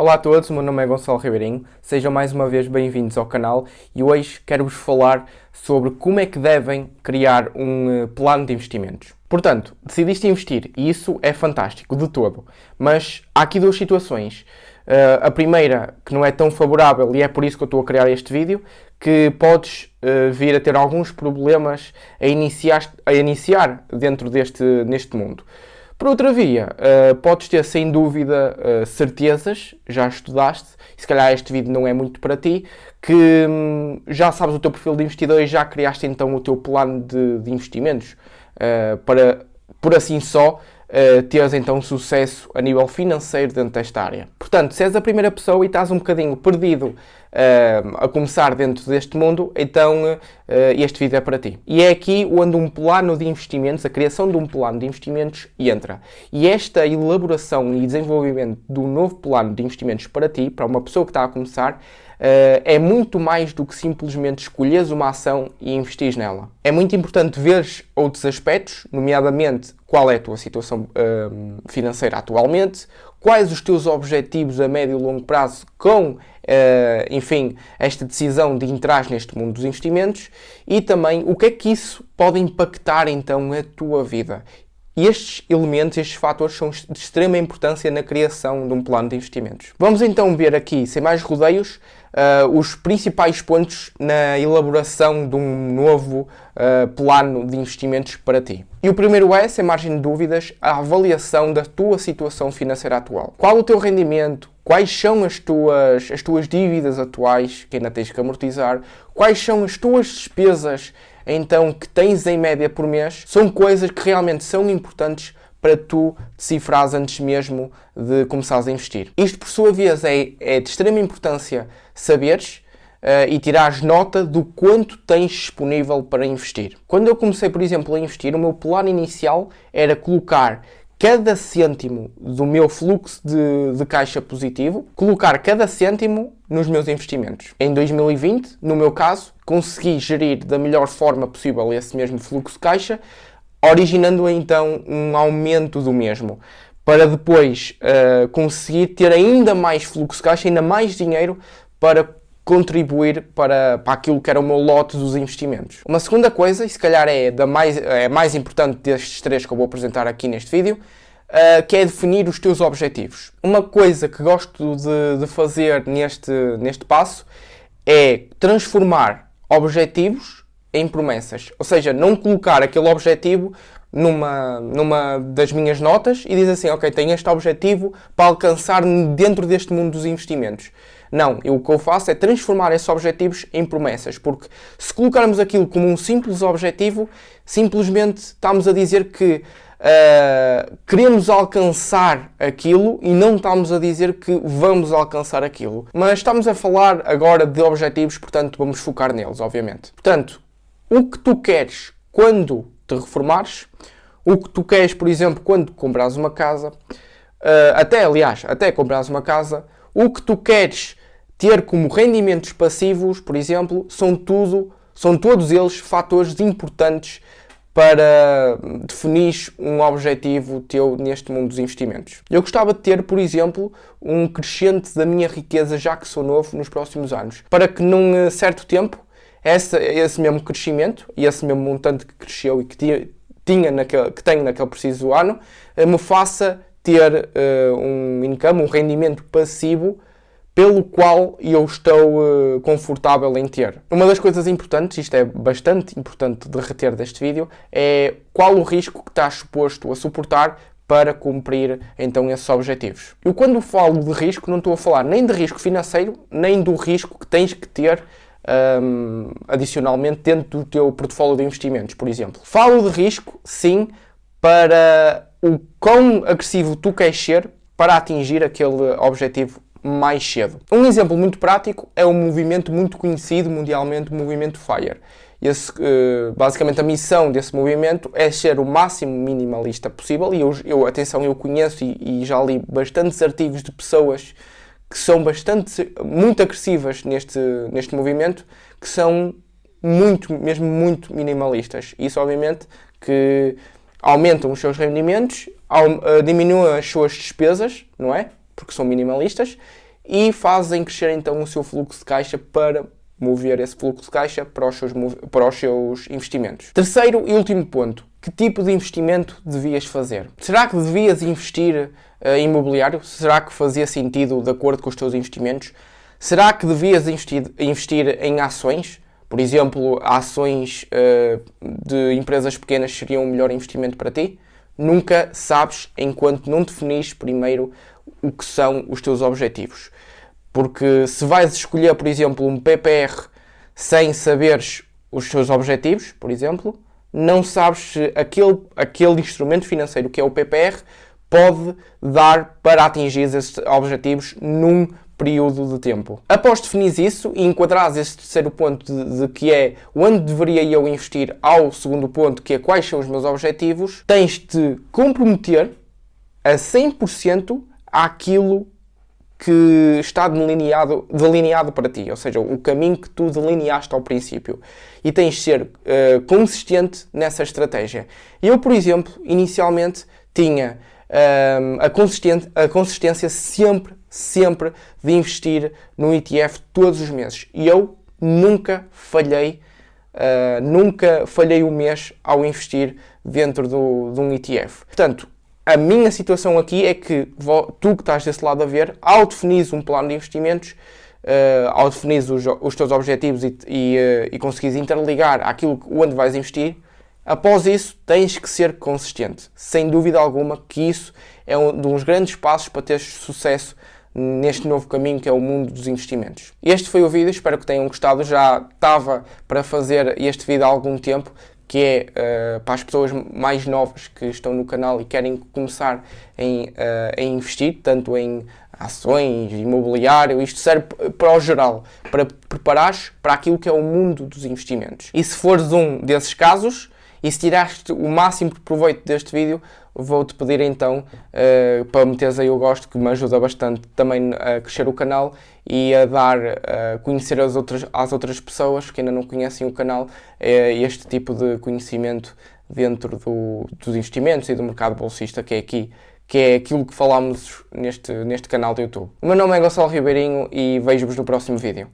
Olá a todos, o meu nome é Gonçalo Ribeirinho, sejam mais uma vez bem-vindos ao canal e hoje quero-vos falar sobre como é que devem criar um uh, plano de investimentos. Portanto, decidiste investir e isso é fantástico, de todo, mas há aqui duas situações. Uh, a primeira, que não é tão favorável e é por isso que eu estou a criar este vídeo, que podes uh, vir a ter alguns problemas a iniciar, a iniciar dentro deste neste mundo. Por outra via, uh, podes ter sem dúvida uh, certezas, já estudaste, e se calhar este vídeo não é muito para ti, que um, já sabes o teu perfil de investidor e já criaste então o teu plano de, de investimentos uh, para, por assim só, uh, teres então sucesso a nível financeiro dentro desta área. Portanto, se és a primeira pessoa e estás um bocadinho perdido uh, a começar dentro deste mundo, então uh, este vídeo é para ti. E é aqui onde um plano de investimentos, a criação de um plano de investimentos entra. E esta elaboração e desenvolvimento do novo plano de investimentos para ti, para uma pessoa que está a começar, é muito mais do que simplesmente escolheres uma ação e investir nela. É muito importante ver outros aspectos, nomeadamente qual é a tua situação uh, financeira atualmente, quais os teus objetivos a médio e longo prazo com, uh, enfim, esta decisão de entrar neste mundo dos investimentos e também o que é que isso pode impactar então a tua vida. E estes elementos, estes fatores são de extrema importância na criação de um plano de investimentos. Vamos então ver aqui, sem mais rodeios, uh, os principais pontos na elaboração de um novo uh, plano de investimentos para ti. E o primeiro é, sem margem de dúvidas, a avaliação da tua situação financeira atual. Qual o teu rendimento? Quais são as tuas, as tuas dívidas atuais que ainda tens que amortizar? Quais são as tuas despesas então que tens em média por mês? São coisas que realmente são importantes para tu decifrares antes mesmo de começares a investir. Isto, por sua vez, é, é de extrema importância saberes uh, e tirares nota do quanto tens disponível para investir. Quando eu comecei, por exemplo, a investir, o meu plano inicial era colocar cada cêntimo do meu fluxo de, de, caixa positivo, colocar cada cêntimo nos meus investimentos. Em 2020, no meu caso, consegui gerir da melhor forma possível esse mesmo fluxo de caixa, originando então um aumento do mesmo, para depois uh, conseguir ter ainda mais fluxo de caixa, ainda mais dinheiro para contribuir para, para aquilo que era o meu lote dos investimentos. Uma segunda coisa, e se calhar é, da mais, é mais importante destes três que eu vou apresentar aqui neste vídeo, uh, que é definir os teus objetivos. Uma coisa que gosto de, de fazer neste, neste passo é transformar objetivos em promessas. Ou seja, não colocar aquele objetivo numa, numa das minhas notas e dizer assim, ok, tenho este objetivo para alcançar dentro deste mundo dos investimentos. Não, eu, o que eu faço é transformar esses objetivos em promessas, porque se colocarmos aquilo como um simples objetivo, simplesmente estamos a dizer que uh, queremos alcançar aquilo e não estamos a dizer que vamos alcançar aquilo. Mas estamos a falar agora de objetivos, portanto vamos focar neles, obviamente. Portanto, o que tu queres quando te reformares, o que tu queres, por exemplo, quando compras uma casa, uh, até aliás, até compras uma casa, o que tu queres ter como rendimentos passivos, por exemplo, são tudo, são todos eles fatores importantes para definir um objetivo teu neste mundo dos investimentos. Eu gostava de ter, por exemplo, um crescente da minha riqueza já que sou novo nos próximos anos, para que num eh, certo tempo esse, esse mesmo crescimento e esse mesmo montante que cresceu e que tinha naquele, que tenho naquele preciso ano eh, me faça ter uh, um income, um rendimento passivo pelo qual eu estou uh, confortável em ter. Uma das coisas importantes, isto é bastante importante de reter deste vídeo, é qual o risco que estás suposto a suportar para cumprir então esses objetivos. Eu quando falo de risco não estou a falar nem de risco financeiro, nem do risco que tens que ter um, adicionalmente dentro do teu portfólio de investimentos, por exemplo. Falo de risco, sim, para o quão agressivo tu queres ser para atingir aquele objetivo mais cedo. Um exemplo muito prático é um movimento muito conhecido mundialmente, o movimento FIRE. Esse, uh, basicamente a missão desse movimento é ser o máximo minimalista possível e eu, eu atenção, eu conheço e, e já li bastantes artigos de pessoas que são bastante, muito agressivas neste, neste movimento, que são muito, mesmo muito minimalistas. Isso, obviamente, que aumentam os seus rendimentos, uh, diminuem as suas despesas, não é? Porque são minimalistas, e fazem crescer então o seu fluxo de caixa para mover esse fluxo de caixa para os seus, para os seus investimentos. Terceiro e último ponto. Que tipo de investimento devias fazer? Será que devias investir uh, em imobiliário? Será que fazia sentido de acordo com os teus investimentos? Será que devias investir, investir em ações? Por exemplo, ações uh, de empresas pequenas seriam o melhor investimento para ti? Nunca sabes enquanto não definis primeiro o que são os teus objetivos. Porque se vais escolher, por exemplo, um PPR sem saberes os teus objetivos, por exemplo, não sabes se aquele, aquele instrumento financeiro que é o PPR pode dar para atingir esses objetivos num período de tempo. Após definir isso e enquadrares esse terceiro ponto de, de, que é onde deveria eu investir ao segundo ponto, que é quais são os meus objetivos, tens de comprometer a 100% àquilo que está delineado, delineado para ti, ou seja, o caminho que tu delineaste ao princípio. E tens de ser uh, consistente nessa estratégia. Eu, por exemplo, inicialmente tinha uh, a, consistente, a consistência sempre, sempre de investir no ETF todos os meses. E eu nunca falhei, uh, nunca falhei um mês ao investir dentro do, de um ETF. Portanto, a minha situação aqui é que tu que estás desse lado a ver, ao definir um plano de investimentos, uh, ao definir os, os, teus objetivos e, e, uh, e conseguires interligar aquilo onde vais investir, após isso tens que ser consistente. Sem dúvida alguma que isso é um dos grandes passos para teres sucesso neste novo caminho que é o mundo dos investimentos. Este foi o vídeo, espero que tenham gostado. Já estava para fazer este vídeo há algum tempo, que é uh, para as pessoas mais novas que estão no canal e querem começar em, uh, a investir, tanto em ações, imobiliário, isto serve para o geral, para preparares para aquilo que é o mundo dos investimentos. E se fores um desses casos, e se tiraste o máximo de proveito deste vídeo, vou-te pedir então uh, para meteres aí o gosto, que me ajuda bastante também a crescer o canal e a dar a conhecer as outras, às outras pessoas que ainda não conhecem o canal uh, este tipo de conhecimento dentro do, dos investimentos e do mercado bolsista que é aqui que é aquilo que falámos neste, neste canal do YouTube. O meu nome é Gonçalo Ribeirinho e vejo-vos no próximo vídeo.